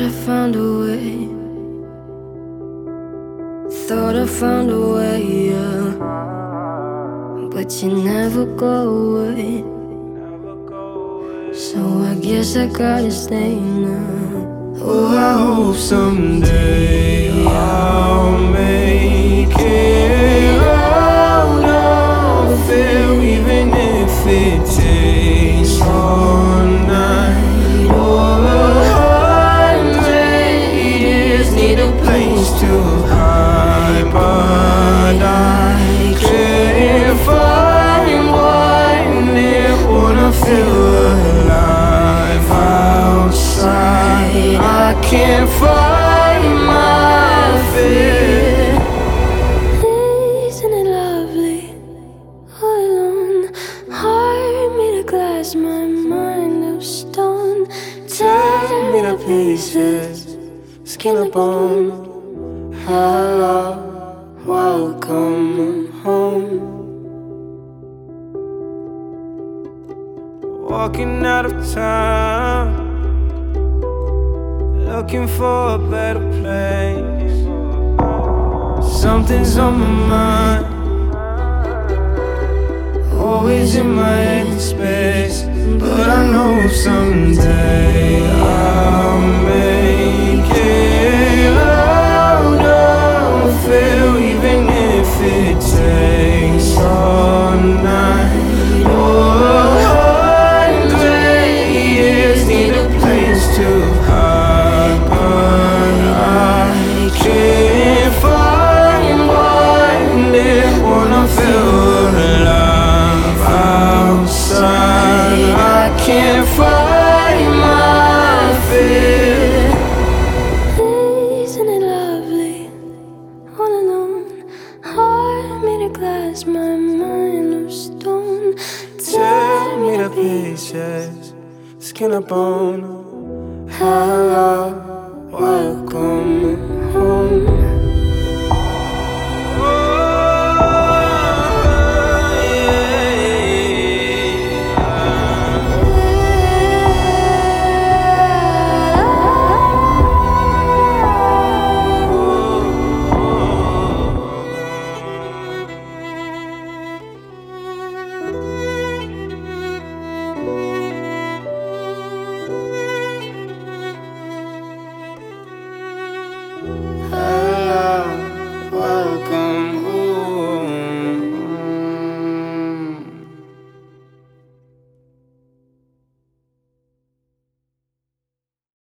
I found a way. Thought I found a way, yeah. But you never go away. So I guess I gotta stay now. Oh, I hope someday can't find my fear. Isn't it lovely? All alone, heart made of glass, my mind of stone. Tear me to pieces, skin and bone. Hello, welcome home. Walking out of town, looking for a better place. Something's on my mind, always in my head space. But I know someday I'll make it out of here, even if it takes all night wanna feel alive outside. I can't find my fear. Isn't it lovely? All alone, heart made of glass, my mind of stone. Tear me to pieces, skin and bone. Hello, welcome.